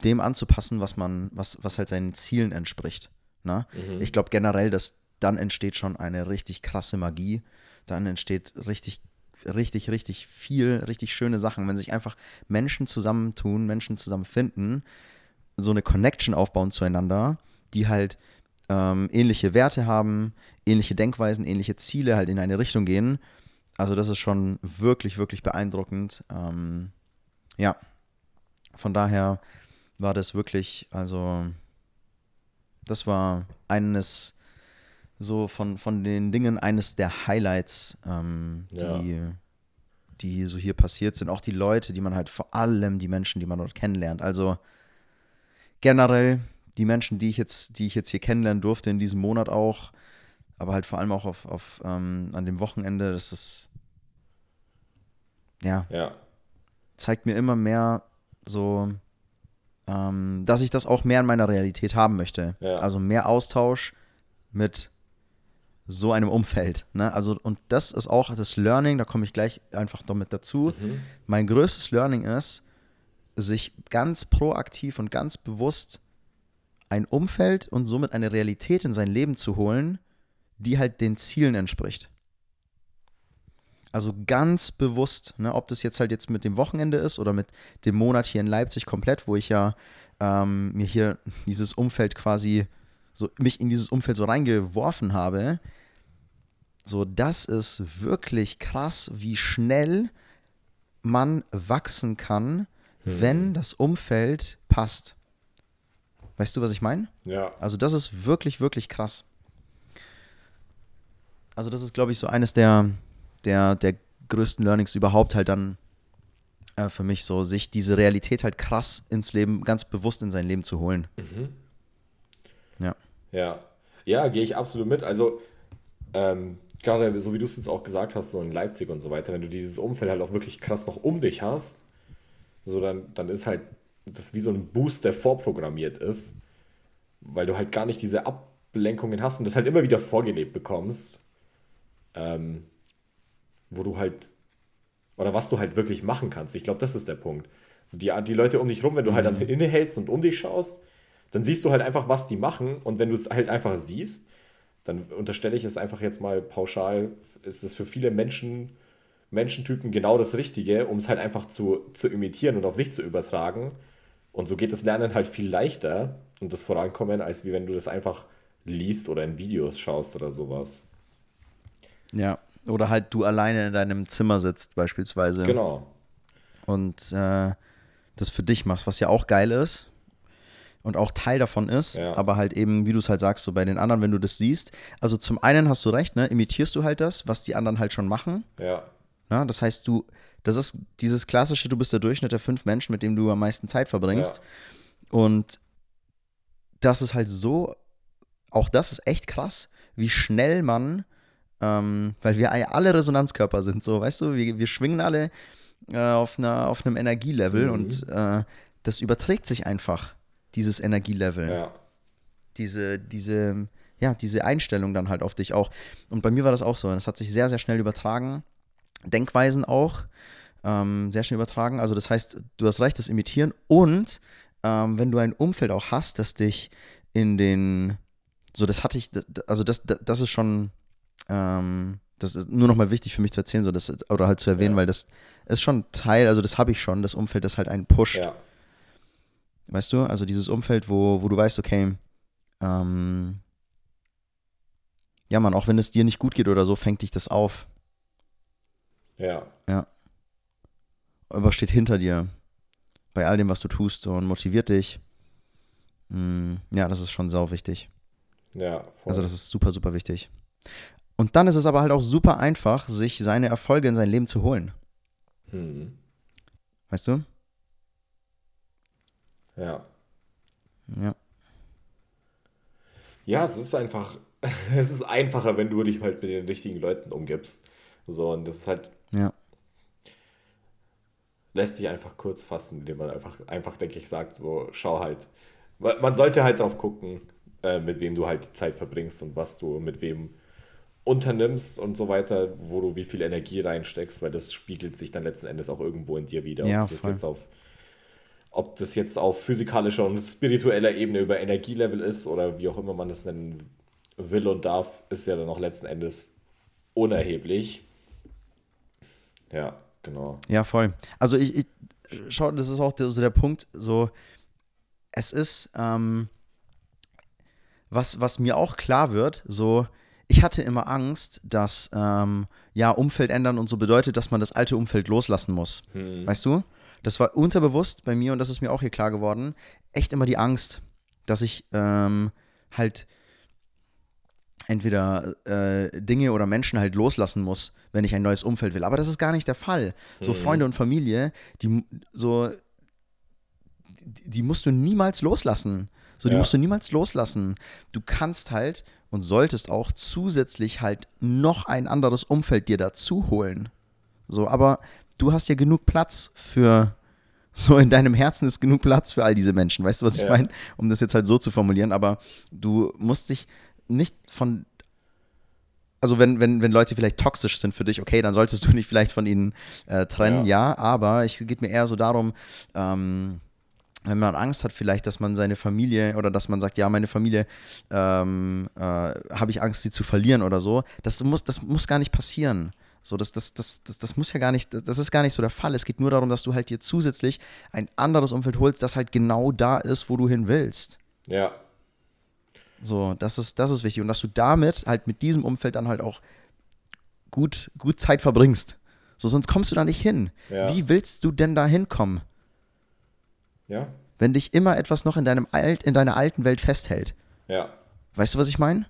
dem anzupassen, was man, was, was halt seinen Zielen entspricht. Ne? Mhm. Ich glaube generell, dass dann entsteht schon eine richtig krasse Magie. Dann entsteht richtig, richtig, richtig viel, richtig schöne Sachen, wenn sich einfach Menschen zusammentun, Menschen zusammenfinden, so eine Connection aufbauen zueinander, die halt ähm, ähnliche Werte haben, ähnliche Denkweisen, ähnliche Ziele halt in eine Richtung gehen. Also das ist schon wirklich, wirklich beeindruckend. Ähm, ja, von daher war das wirklich, also das war eines so von, von den Dingen eines der Highlights, ähm, Ja. die, die so hier passiert sind. Auch die Leute, die man halt vor allem die Menschen, die man dort kennenlernt. Also generell die Menschen, die ich jetzt, die ich jetzt hier kennenlernen durfte in diesem Monat auch, aber halt vor allem auch auf, auf ähm, an dem Wochenende, das ist ja, Ja, zeigt mir immer mehr so, ähm, dass ich das auch mehr in meiner Realität haben möchte. Ja. Also mehr Austausch mit so einem Umfeld. Ne? Also, und das ist auch das Learning, da komme ich gleich einfach damit dazu. Mhm. Mein größtes Learning ist, sich ganz proaktiv und ganz bewusst ein Umfeld und somit eine Realität in sein Leben zu holen, die halt den Zielen entspricht. Also ganz bewusst, ne, ob das jetzt halt jetzt mit dem Wochenende ist oder mit dem Monat hier in Leipzig komplett, wo ich ja ähm, mir hier dieses Umfeld quasi, so mich in dieses Umfeld so reingeworfen habe. So, das ist wirklich krass, wie schnell man wachsen kann, wenn das Umfeld passt. Weißt du, was ich meine? ja, Also das ist wirklich, wirklich krass. Also das ist, glaube ich, so eines der, der, der größten Learnings überhaupt halt dann äh, für mich so, sich diese Realität halt krass ins Leben, ganz bewusst in sein Leben zu holen. Ja. ja. Ja, gehe ich absolut mit. Also, ähm, gerade so wie du es jetzt auch gesagt hast, so in Leipzig und so weiter, wenn du dieses Umfeld halt auch wirklich krass noch um dich hast, so dann, dann ist halt das wie so ein Boost, der vorprogrammiert ist, weil du halt gar nicht diese Ablenkungen hast und das halt immer wieder vorgelebt bekommst, ähm, wo du halt, oder was du halt wirklich machen kannst. Ich glaube, das ist der Punkt. So die, die Leute um dich rum, wenn du halt dann innehältst und um dich schaust, dann siehst du halt einfach, was die machen und wenn du es halt einfach siehst, dann unterstelle ich es einfach jetzt mal pauschal, ist es für viele Menschen, Menschentypen genau das Richtige, um es halt einfach zu, zu imitieren und auf sich zu übertragen. Und so geht das Lernen halt viel leichter und das Vorankommen, als wie wenn du das einfach liest oder in Videos schaust oder sowas. Ja. Oder halt du alleine in deinem Zimmer sitzt beispielsweise Genau. und äh, das für dich machst, was ja auch geil ist und auch Teil davon ist, Ja. aber halt eben, wie du es halt sagst, so bei den anderen, wenn du das siehst, also zum einen hast du recht, ne, imitierst du halt das, was die anderen halt schon machen, Ja. Ne? Das heißt, du, das ist dieses klassische, du bist der Durchschnitt der fünf Menschen, mit denen du am meisten Zeit verbringst. Und das ist halt so, auch das ist echt krass, wie schnell man, ähm, weil wir ja alle Resonanzkörper sind, so, weißt du, wir, wir schwingen alle äh, auf, einer, auf einem Energielevel Mhm. und äh, das überträgt sich einfach, dieses Energielevel Ja. diese, diese, ja, diese Einstellung dann halt auf dich auch. Und bei mir war das auch so. Das hat sich sehr, sehr schnell übertragen. Denkweisen auch ähm, sehr schnell übertragen. Also das heißt, du hast recht, das Imitieren. Und ähm, wenn du ein Umfeld auch hast, das dich in den, so das hatte ich, also das, das, das ist schon, ähm, das ist nur nochmal wichtig für mich zu erzählen, so das, oder halt zu erwähnen, Ja. weil das ist schon Teil, also das habe ich schon, das Umfeld, das halt einen pusht. Ja. Weißt du? Also dieses Umfeld, wo, wo du weißt, okay, ähm, ja, Mann, auch wenn es dir nicht gut geht oder so, fängt dich das auf. Ja. Aber steht hinter dir. Bei all dem, was du tust und motiviert dich. Mm, ja, das ist schon sau wichtig. Ja. Voll. Also das ist super, super wichtig. Und dann ist es aber halt auch super einfach, sich seine Erfolge in sein Leben zu holen. hm. Weißt du? Ja. Ja. Ja, es ist einfach, [laughs] es ist einfacher, wenn du dich halt mit den richtigen Leuten umgibst. So, und das ist halt. Ja. Lässt sich einfach kurz fassen, indem man einfach, einfach denke ich, sagt, so, schau halt. Man sollte halt drauf gucken, äh, mit wem du halt die Zeit verbringst und was du mit wem unternimmst und so weiter, wo du wie viel Energie reinsteckst, weil das spiegelt sich dann letzten Endes auch irgendwo in dir wieder. Ja, ob, das voll. jetzt auf, ob das jetzt auf physikalischer und spiritueller Ebene über Energielevel ist oder wie auch immer man das nennen will und darf, ist ja dann auch letzten Endes unerheblich. Ja, genau. Ja, voll. Also ich, ich schau, das ist auch der, so der Punkt, so, es ist, ähm, was, was mir auch klar wird, so, ich hatte immer Angst, dass, ähm, ja, Umfeld ändern und so bedeutet, dass man das alte Umfeld loslassen muss. Weißt du? Das war unterbewusst bei mir und das ist mir auch hier klar geworden, echt immer die Angst, dass ich ähm, halt entweder äh, Dinge oder Menschen halt loslassen muss, wenn ich ein neues Umfeld will. Aber das ist gar nicht der Fall. So Freunde und Familie, die so, die, die musst du niemals loslassen. So, die Ja. musst du niemals loslassen. Du kannst halt und solltest auch zusätzlich halt noch ein anderes Umfeld dir dazu holen. So, aber du hast ja genug Platz für, [laughs] so in deinem Herzen ist genug Platz für all diese Menschen. Weißt du, was ich Ja. meine? Um das jetzt halt so zu formulieren, aber du musst dich nicht von, also wenn, wenn, wenn Leute vielleicht toxisch sind für dich, okay, dann solltest du nicht vielleicht von ihnen äh, trennen, ja. aber es geht mir eher so darum, ähm, wenn man Angst hat, vielleicht, dass man seine Familie oder dass man sagt, ja, meine Familie ähm, äh, habe ich Angst, sie zu verlieren oder so, das muss, das muss gar nicht passieren. So, das, das, das, das, das muss ja gar nicht, das ist gar nicht so der Fall. Es geht nur darum, dass du halt dir zusätzlich ein anderes Umfeld holst, das halt genau da ist, wo du hin willst. Ja, So, das ist, das ist wichtig. Und dass du damit halt mit diesem Umfeld dann halt auch gut, gut Zeit verbringst. So, sonst kommst du da nicht hin. Ja. Wie willst du denn da hinkommen, ja, wenn dich immer etwas noch in deinem Alt, in deiner alten Welt festhält? ja, Weißt du, was ich meine?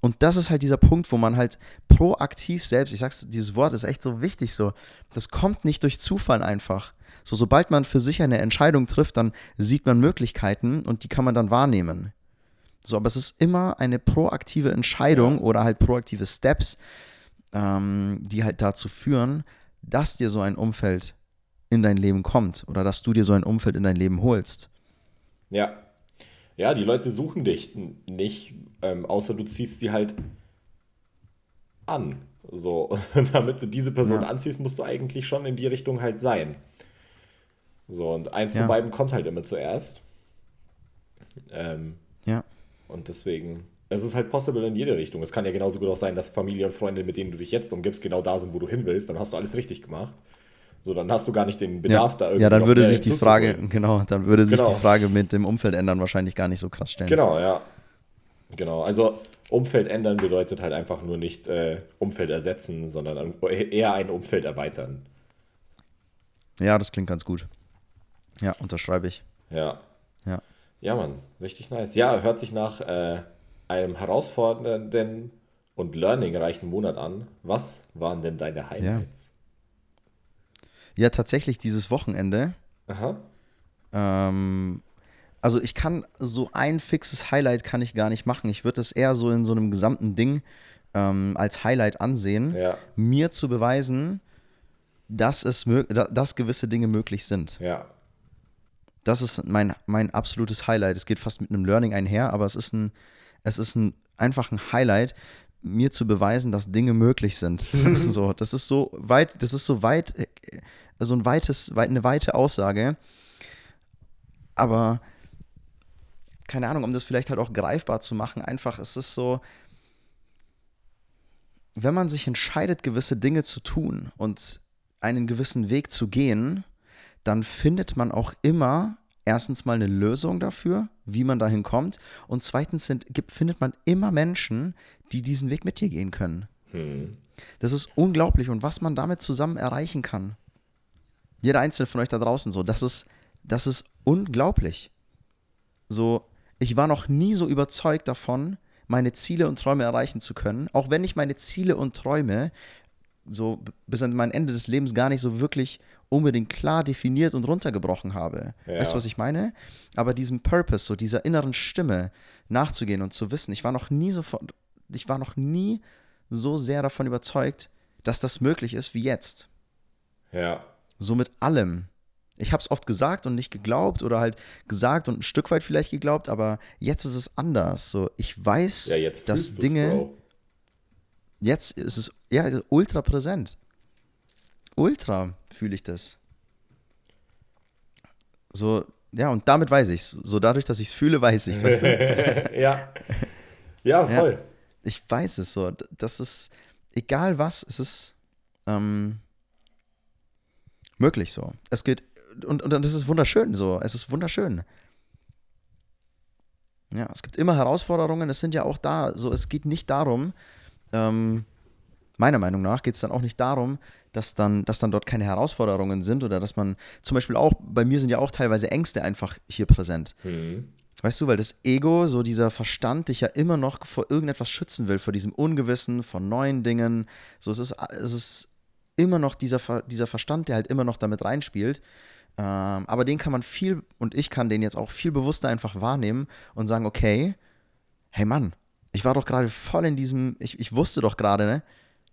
Und das ist halt dieser Punkt, wo man halt proaktiv selbst, ich sag's, dieses Wort ist echt so wichtig so, das kommt nicht durch Zufall einfach. So, sobald man für sich eine Entscheidung trifft, dann sieht man Möglichkeiten und die kann man dann wahrnehmen. So, aber es ist immer eine proaktive Entscheidung oder halt proaktive Steps, ähm, die halt dazu führen, dass dir so ein Umfeld in dein Leben kommt oder dass du dir so ein Umfeld in dein Leben holst. ja. Ja, die Leute suchen dich nicht, ähm, außer du ziehst sie halt an. So, und [laughs] damit du diese Person Ja. anziehst, musst du eigentlich schon in die Richtung halt sein. So, und eins Ja. von beiden kommt halt immer zuerst. Ähm. Und deswegen, es ist halt possible in jede Richtung. Es kann ja genauso gut auch sein, dass Familie und Freunde, mit denen du dich jetzt umgibst, genau da sind, wo du hin willst. Dann hast du alles richtig gemacht. So, dann hast du gar nicht den Bedarf ja. da irgendwie. Ja, dann noch würde sich die Frage, genau, dann würde sich Genau. die Frage mit dem Umfeld ändern wahrscheinlich gar nicht so krass stellen. Genau, ja. Genau, also Umfeld ändern bedeutet halt einfach nur nicht äh, Umfeld ersetzen, sondern eher ein Umfeld erweitern. Ja, das klingt ganz gut. Ja, unterschreibe ich. Ja. Ja. Ja, Mann, richtig nice. Ja, hört sich nach äh, einem herausfordernden und learningreichen Monat an. Was waren denn deine Highlights? Ja, tatsächlich dieses Wochenende. Aha. Ähm, also ich kann so ein fixes Highlight kann ich gar nicht machen. Ich würde es eher so in so einem gesamten Ding ähm, als Highlight ansehen, Ja, mir zu beweisen, dass es dass gewisse Dinge möglich sind. ja, Das ist mein, mein absolutes Highlight. Es geht fast mit einem Learning einher, aber es ist ein, es ist ein einfach ein Highlight, mir zu beweisen, dass Dinge möglich sind. [laughs] so, das ist so weit, das ist so weit, äh, so ein weites, weit, eine weite Aussage. Aber keine Ahnung, um das vielleicht halt auch greifbar zu machen, einfach, es ist so, wenn man sich entscheidet, gewisse Dinge zu tun und einen gewissen Weg zu gehen, dann findet man auch immer erstens mal eine Lösung dafür, wie man dahin kommt. Und zweitens sind, gibt, findet man immer Menschen, die diesen Weg mit dir gehen können. hm. Das ist unglaublich und was man damit zusammen erreichen kann. Jeder einzelne von euch da draußen so, das ist, das ist unglaublich. So, ich war noch nie so überzeugt davon, meine Ziele und Träume erreichen zu können, auch wenn ich meine Ziele und Träume so bis an mein Ende des Lebens gar nicht so wirklich unbedingt klar definiert und runtergebrochen habe. Ja. Weißt du, was ich meine? Aber diesem Purpose, so dieser inneren Stimme nachzugehen und zu wissen, ich war noch nie so von, ich war noch nie so sehr davon überzeugt, dass das möglich ist wie jetzt. Ja. So mit allem. Ich habe es oft gesagt und nicht geglaubt oder halt gesagt und ein Stück weit vielleicht geglaubt, aber jetzt ist es anders. So, ich weiß, Ja, jetzt dass Dinge, Bro. Jetzt ist es ja ultra präsent. Ultra fühle ich das. So, ja, und damit weiß ich's. So dadurch, dass ich es fühle, weiß ich es, weißt du? [laughs] ja. Ja, voll. Ich weiß es so. Das ist, egal was, es ist ähm, möglich so. Es geht, und, und das ist wunderschön so. Es ist wunderschön. Ja, es gibt immer Herausforderungen, es sind ja auch da. So, es geht nicht darum, ähm, meiner Meinung nach geht es dann auch nicht darum, dass dann, dass dann dort keine Herausforderungen sind oder dass man zum Beispiel auch, bei mir sind ja auch teilweise Ängste einfach hier präsent. Mhm. Weißt du, weil das Ego, so dieser Verstand, dich ja immer noch vor irgendetwas schützen will, vor diesem Ungewissen, vor neuen Dingen. So, es ist, es ist immer noch dieser, dieser Verstand, der halt immer noch damit reinspielt. Ähm, aber den kann man viel, und ich kann den jetzt auch viel bewusster einfach wahrnehmen und sagen, okay, hey Mann, ich war doch gerade voll in diesem, ich, ich wusste doch gerade, ne,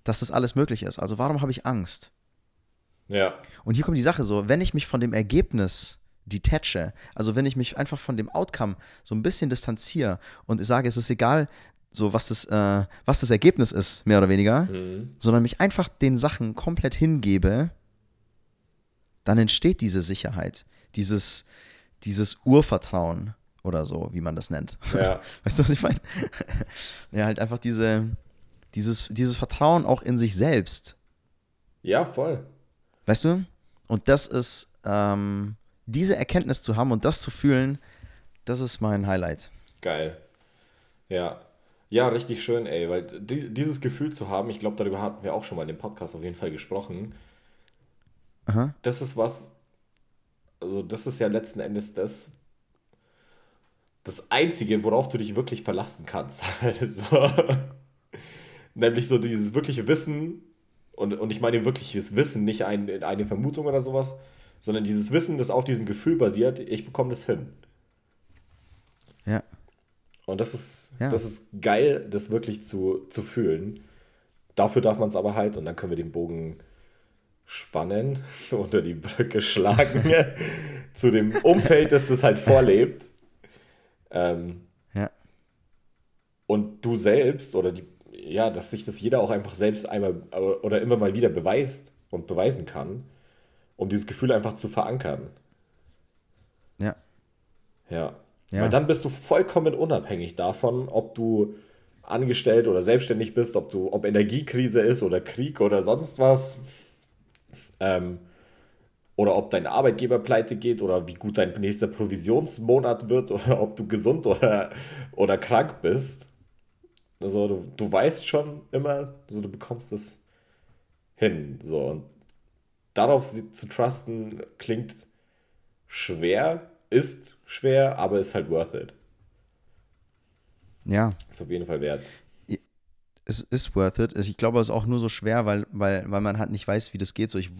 dass das alles möglich ist. Also warum habe ich Angst? Ja. Und hier kommt die Sache so, wenn ich mich von dem Ergebnis detache, also wenn ich mich einfach von dem Outcome so ein bisschen distanziere und sage, es ist egal, so was das, äh, was das Ergebnis ist, mehr oder weniger, Mhm. sondern mich einfach den Sachen komplett hingebe, dann entsteht diese Sicherheit, dieses, dieses Urvertrauen oder so, wie man das nennt. Ja. [laughs] Weißt du, was ich meine? [laughs] ja, halt einfach diese, dieses, dieses Vertrauen auch in sich selbst. Ja, voll. Weißt du? Und das ist, ähm, diese Erkenntnis zu haben und das zu fühlen, das ist mein Highlight. Geil. Ja. Ja, richtig schön, ey, weil di dieses Gefühl zu haben, ich glaube, darüber hatten wir auch schon mal in dem Podcast auf jeden Fall gesprochen. Aha. Das ist was, also das ist ja letzten Endes das, das Einzige, worauf du dich wirklich verlassen kannst. [laughs] Also, nämlich so dieses wirkliche Wissen, und, und ich meine wirkliches Wissen, nicht ein, eine Vermutung oder sowas, sondern dieses Wissen, das auf diesem Gefühl basiert, ich bekomme das hin. Ja. Und das ist, Ja. das ist geil, das wirklich zu, zu fühlen. Dafür darf man es aber halt, und dann können wir den Bogen spannen, [laughs] unter die Brücke schlagen, [laughs] zu dem Umfeld, das das halt vorlebt. Ähm, Ja. und du selbst oder die, ja, dass sich das jeder auch einfach selbst einmal oder immer mal wieder beweist und beweisen kann, um dieses Gefühl einfach zu verankern. Ja. Ja. Ja. Weil dann bist du vollkommen unabhängig davon, ob du angestellt oder selbstständig bist, ob du, ob Energiekrise ist oder Krieg oder sonst was. Ähm, oder ob dein Arbeitgeber pleite geht oder wie gut dein nächster Provisionsmonat wird [laughs] oder ob du gesund oder, oder krank bist. Also du, du weißt schon immer, also du bekommst es hin. So. Und darauf zu trusten klingt schwer, ist schwer, aber ist halt worth it. Ja. Ist auf jeden Fall wert. Es ist worth it. Ich glaube, es ist auch nur so schwer, weil, weil, weil man halt nicht weiß, wie das geht. So, ich,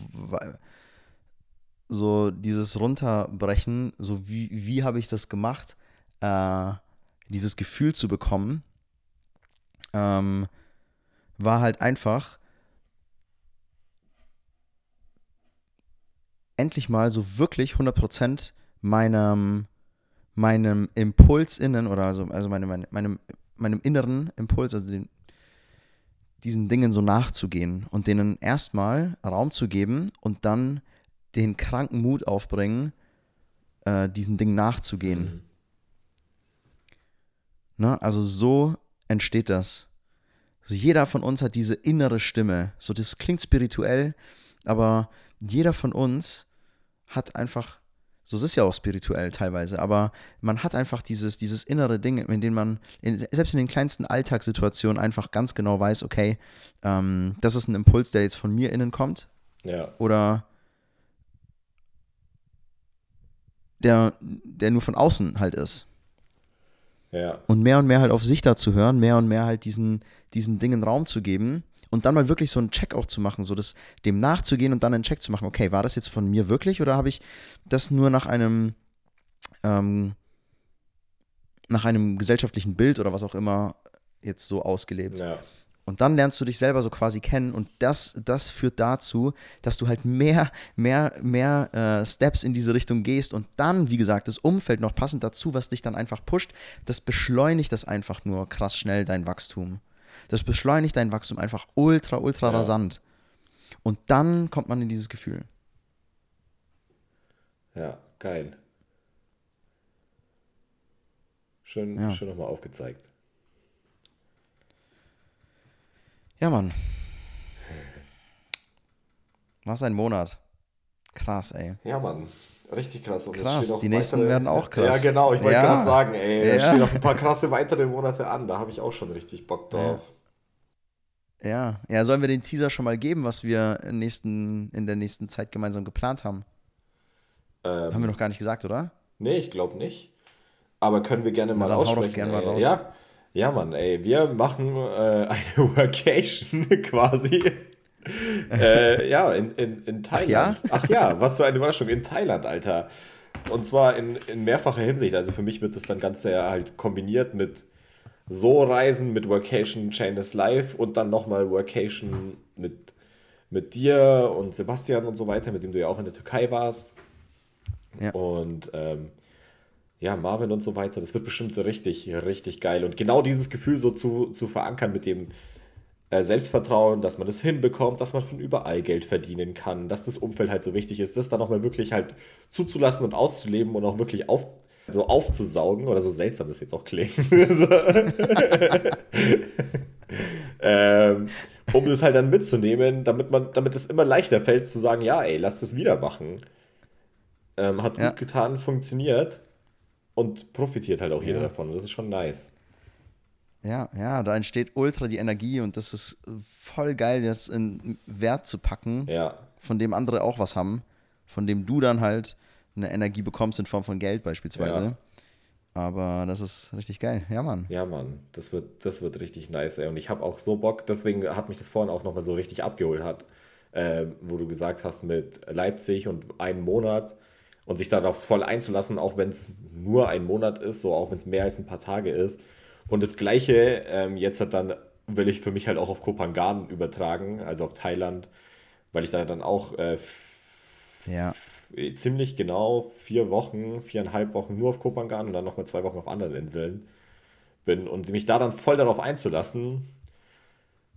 so dieses Runterbrechen, so wie, wie habe ich das gemacht, äh, dieses Gefühl zu bekommen, ähm, war halt einfach endlich mal so wirklich 100% meinem, meinem Impuls innen oder also, also meine, meine, meinem, meinem inneren Impuls, also den, diesen Dingen so nachzugehen und denen erstmal Raum zu geben und dann den kranken Mut aufbringen, äh, diesen Dingen nachzugehen. Mhm. Ne? Also so entsteht das. Also jeder von uns hat diese innere Stimme. So, das klingt spirituell, aber jeder von uns hat einfach, so es ist ja auch spirituell teilweise, aber man hat einfach dieses, dieses innere Ding, in dem man, in, selbst in den kleinsten Alltagssituationen einfach ganz genau weiß, okay, ähm, das ist ein Impuls, der jetzt von mir innen kommt Ja, oder der, der nur von außen halt ist. ja, Und mehr und mehr halt auf sich da zu hören, mehr und mehr halt diesen, diesen Dingen Raum zu geben und dann mal wirklich so einen Check auch zu machen, so das, dem nachzugehen und dann einen Check zu machen, okay, war das jetzt von mir wirklich oder habe ich das nur nach einem, ähm, nach einem gesellschaftlichen Bild oder was auch immer jetzt so ausgelebt. Ja. Und dann lernst du dich selber so quasi kennen und das, das führt dazu, dass du halt mehr, mehr, mehr äh, Steps in diese Richtung gehst und dann, wie gesagt, das Umfeld noch passend dazu, was dich dann einfach pusht, das beschleunigt das einfach nur krass schnell, dein Wachstum. Das beschleunigt dein Wachstum einfach ultra, ultra Ja. rasant. Und dann kommt man in dieses Gefühl. Ja, geil. Schön, Ja. schön nochmal aufgezeigt. Ja, Mann. Was ein Monat. Krass, ey. Ja, Mann. Richtig krass. Und Krass, die nächsten werden auch krass. Ja, genau. Ich wollte Ja. gerade sagen, ey, Ja. es stehen noch ein paar krasse weitere Monate an. Da habe ich auch schon richtig Bock drauf. Ja. Ja, sollen wir den Teaser schon mal geben, was wir in, nächsten, in der nächsten Zeit gemeinsam geplant haben? Ähm, Haben wir noch gar nicht gesagt, oder? Nee, ich glaube nicht. Aber können wir gerne mal dann hau doch aussprechen. gern mal raus. Ja, ja, Mann, ey, wir machen äh, eine [laughs] Workation quasi. äh, ja, in, in, in Thailand. Ach ja? was für eine Überraschung. In Thailand, Alter. Und zwar in, in mehrfacher Hinsicht. Also für mich wird das dann Ganze ja halt kombiniert mit so Reisen, mit Workation Chainless Live und dann nochmal Workation mit, mit dir und Sebastian und so weiter, mit dem du ja auch in der Türkei warst. Ja. Und ähm, ja, Marvin und so weiter, das wird bestimmt richtig, richtig geil. Und genau dieses Gefühl so zu, zu verankern mit dem äh, Selbstvertrauen, dass man das hinbekommt, dass man von überall Geld verdienen kann, dass das Umfeld halt so wichtig ist, das dann nochmal wirklich halt zuzulassen und auszuleben und auch wirklich auf, so aufzusaugen, oder so seltsam das jetzt auch klingt. [laughs] [laughs] Ähm, um das halt dann mitzunehmen, damit man, damit es immer leichter fällt zu sagen, ja, ey, lass das wieder machen. Ähm, hat Ja. gut getan, funktioniert und profitiert halt auch jeder Ja. davon. Und das ist schon nice. Ja, ja, da entsteht ultra die Energie und das ist voll geil, das in Wert zu packen, Ja, von dem andere auch was haben, von dem du dann halt eine Energie bekommst in Form von Geld beispielsweise. Ja. Aber das ist richtig geil. Ja, Mann. ja, Mann, das wird, das wird richtig nice, ey. Und ich habe auch so Bock, deswegen hat mich das vorhin auch nochmal so richtig abgeholt hat, äh, wo du gesagt hast mit Leipzig und einen Monat und sich darauf voll einzulassen, auch wenn es nur ein Monat ist, so auch wenn es mehr als ein paar Tage ist. Und das Gleiche ähm, jetzt hat dann, will ich für mich halt auch auf Kopangan übertragen, also auf Thailand, weil ich da dann auch äh, Ja. ziemlich genau vier Wochen, viereinhalb Wochen nur auf Kopangan und dann nochmal zwei Wochen auf anderen Inseln bin und mich da dann voll darauf einzulassen,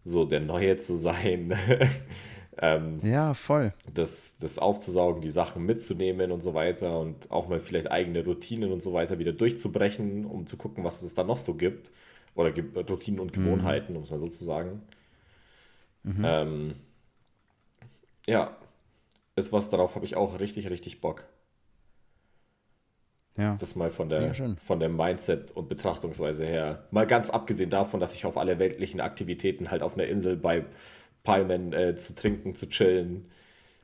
so der Neue zu sein, [laughs] ähm, Ja, voll. das, das aufzusaugen, die Sachen mitzunehmen und so weiter und auch mal vielleicht eigene Routinen und so weiter wieder durchzubrechen, um zu gucken, was es da noch so gibt. Oder Routinen und Gewohnheiten, um es mal so zu sagen. Ähm, ja, ist was, darauf habe ich auch richtig, richtig Bock. Ja. Das mal von der, schön. von der Mindset und Betrachtungsweise her. Mal ganz abgesehen davon, dass ich auf alle weltlichen Aktivitäten halt auf einer Insel bei Palmen äh, zu trinken, zu chillen,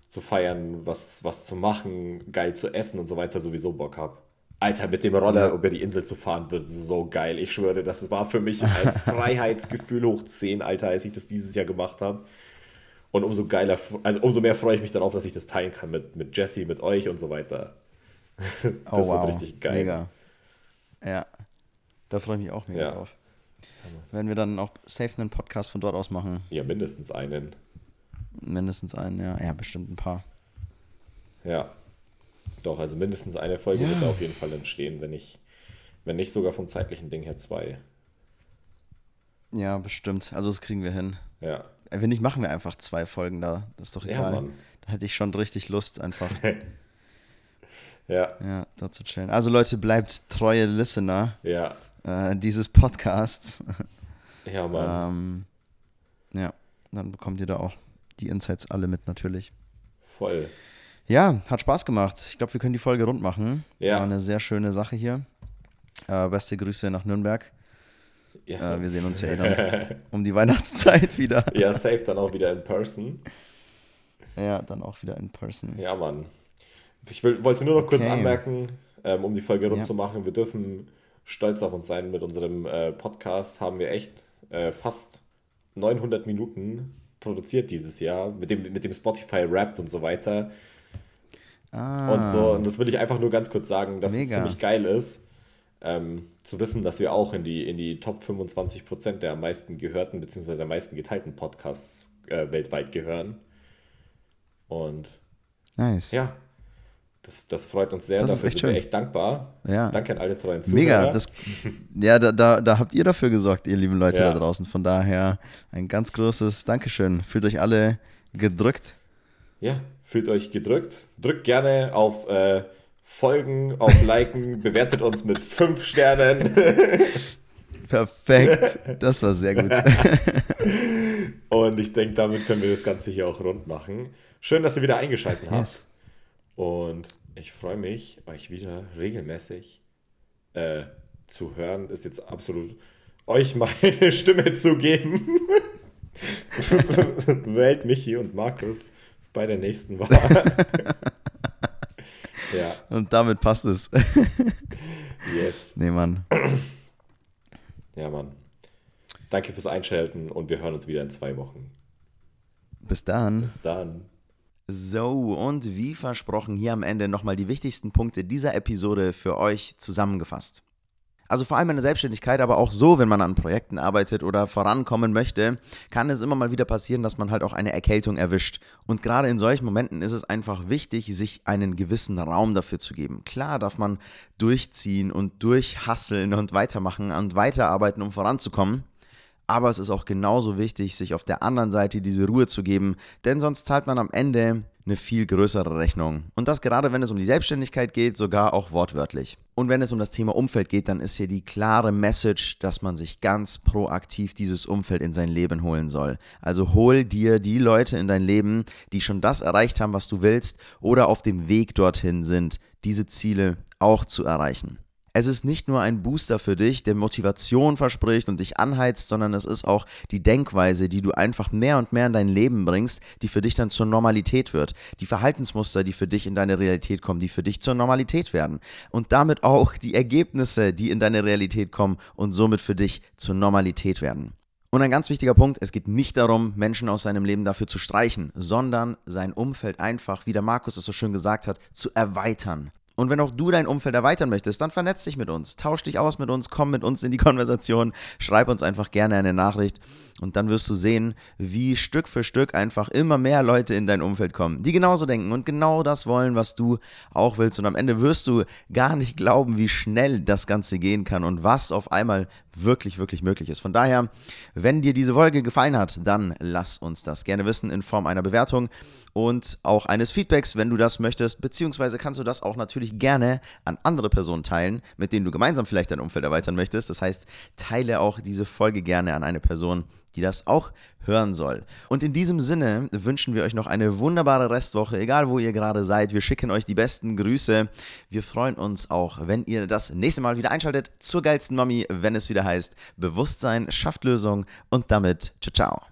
zu feiern, was, was zu machen, geil zu essen und so weiter sowieso Bock habe. Alter, mit dem Roller Ja. über die Insel zu fahren wird so geil. Ich schwöre, das war für mich ein [laughs] Freiheitsgefühl hoch 10, Alter, als ich das dieses Jahr gemacht habe. Und umso geiler, also umso mehr freue ich mich darauf, dass ich das teilen kann mit, mit Jesse, mit euch und so weiter. [laughs] Oh, Das wird wow. richtig geil. Mega. Ja. Da freue ich mich auch mega Ja. drauf. Werden wir dann auch safe einen Podcast von dort aus machen. Ja, mindestens einen. Mindestens einen, ja. Ja, bestimmt ein paar. Ja. Doch, also mindestens eine Folge Ja. wird da auf jeden Fall entstehen, wenn nicht, wenn nicht sogar vom zeitlichen Ding her zwei. Ja, bestimmt. Also das kriegen wir hin. Ja. Äh, Wenn nicht, machen wir einfach zwei Folgen da. Das ist doch Ja, egal. Mann. da hätte ich schon richtig Lust, einfach [laughs] Ja, ja, da zu chillen. Also Leute, bleibt treue Listener ja, äh, dieses Podcasts. [laughs] ja, Mann. ähm, ja, dann bekommt ihr da auch die Insights alle mit natürlich. Voll. Ja, hat Spaß gemacht. Ich glaube, wir können die Folge rund machen. Ja. War eine sehr schöne Sache hier. Äh, beste Grüße nach Nürnberg. Ja. Äh, wir sehen uns ja eh dann [laughs] um die Weihnachtszeit wieder. ja, safe dann auch wieder in person. Ja, dann auch wieder in person. Ja, Mann. Ich will, wollte nur noch kurz Okay. anmerken, ähm, um die Folge rund Ja. zu machen, wir dürfen stolz auf uns sein. Mit unserem äh, Podcast haben wir echt äh, fast 900 Minuten produziert dieses Jahr, mit dem, mit dem Spotify Wrapped und so weiter. Ah, Und so, und das will ich einfach nur ganz kurz sagen, dass Mega. es ziemlich geil ist. ähm, zu wissen, dass wir auch in die, in die Top 25 Prozent der am meisten gehörten bzw. am meisten geteilten Podcasts äh, weltweit gehören. Und nice. ja, das, das freut uns sehr. Das dafür sind schön. wir echt dankbar. Ja. Danke an alle treuen Zuhörer. Mega. Das, ja, da, da, da habt ihr dafür gesorgt, ihr lieben Leute ja. da draußen. Von daher ein ganz großes Dankeschön. Fühlt euch alle gedrückt. Ja, fühlt euch gedrückt. Drückt gerne auf äh, Folgen, auf Liken, [laughs] bewertet uns mit fünf Sternen. [laughs] Perfekt. Das war sehr gut. [laughs] Und ich denke, damit können wir das Ganze hier auch rund machen. Schön, dass ihr wieder eingeschaltet habt. Yes. Und ich freue mich, euch wieder regelmäßig äh, zu hören. Ist jetzt absolut euch meine [laughs] Stimme zu geben. [laughs] Wählt Michi und Markus bei der nächsten Wahl. [laughs] ja. Und damit passt es. yes. Nee, Mann. Ja, Mann. Danke fürs Einschalten und wir hören uns wieder in zwei Wochen. Bis dann. Bis dann. So, und wie versprochen, hier am Ende nochmal die wichtigsten Punkte dieser Episode für euch zusammengefasst. Also vor allem in der Selbstständigkeit, aber auch so, wenn man an Projekten arbeitet oder vorankommen möchte, kann es immer mal wieder passieren, dass man halt auch eine Erkältung erwischt. Und gerade in solchen Momenten ist es einfach wichtig, sich einen gewissen Raum dafür zu geben. Klar darf man durchziehen und durchhasseln und weitermachen und weiterarbeiten, um voranzukommen. Aber es ist auch genauso wichtig, sich auf der anderen Seite diese Ruhe zu geben, denn sonst zahlt man am Ende eine viel größere Rechnung. Und das gerade, wenn es um die Selbstständigkeit geht, sogar auch wortwörtlich. Und wenn es um das Thema Umfeld geht, dann ist hier die klare Message, dass man sich ganz proaktiv dieses Umfeld in sein Leben holen soll. Also hol dir die Leute in dein Leben, die schon das erreicht haben, was du willst oder auf dem Weg dorthin sind, diese Ziele auch zu erreichen. Es ist nicht nur ein Booster für dich, der Motivation verspricht und dich anheizt, sondern es ist auch die Denkweise, die du einfach mehr und mehr in dein Leben bringst, die für dich dann zur Normalität wird. Die Verhaltensmuster, die für dich in deine Realität kommen, die für dich zur Normalität werden. Und damit auch die Ergebnisse, die in deine Realität kommen und somit für dich zur Normalität werden. Und ein ganz wichtiger Punkt, es geht nicht darum, Menschen aus seinem Leben dafür zu streichen, sondern sein Umfeld einfach, wie der Markus es so schön gesagt hat, zu erweitern. Und wenn auch du dein Umfeld erweitern möchtest, dann vernetz dich mit uns, tausch dich aus mit uns, komm mit uns in die [laughs] Konversation, schreib uns einfach gerne eine Nachricht und dann wirst du sehen, wie Stück für Stück einfach immer mehr Leute in dein Umfeld kommen, die genauso denken und genau das wollen, was du auch willst. Und am Ende wirst du gar nicht glauben, wie schnell das Ganze gehen kann und was auf einmal wirklich, wirklich möglich ist. Von daher, wenn dir diese Folge gefallen hat, dann lass uns das gerne wissen in Form einer Bewertung und auch eines Feedbacks, wenn du das möchtest, beziehungsweise kannst du das auch natürlich gerne an andere Personen teilen, mit denen du gemeinsam vielleicht dein Umfeld erweitern möchtest. Das heißt, teile auch diese Folge gerne an eine Person, die das auch hören soll. Und in diesem Sinne wünschen wir euch noch eine wunderbare Restwoche, egal wo ihr gerade seid. Wir schicken euch die besten Grüße. Wir freuen uns auch, wenn ihr das nächste Mal wieder einschaltet zur geilsten Mami, wenn es wieder heißt, Bewusstsein schafft Lösung und damit ciao ciao.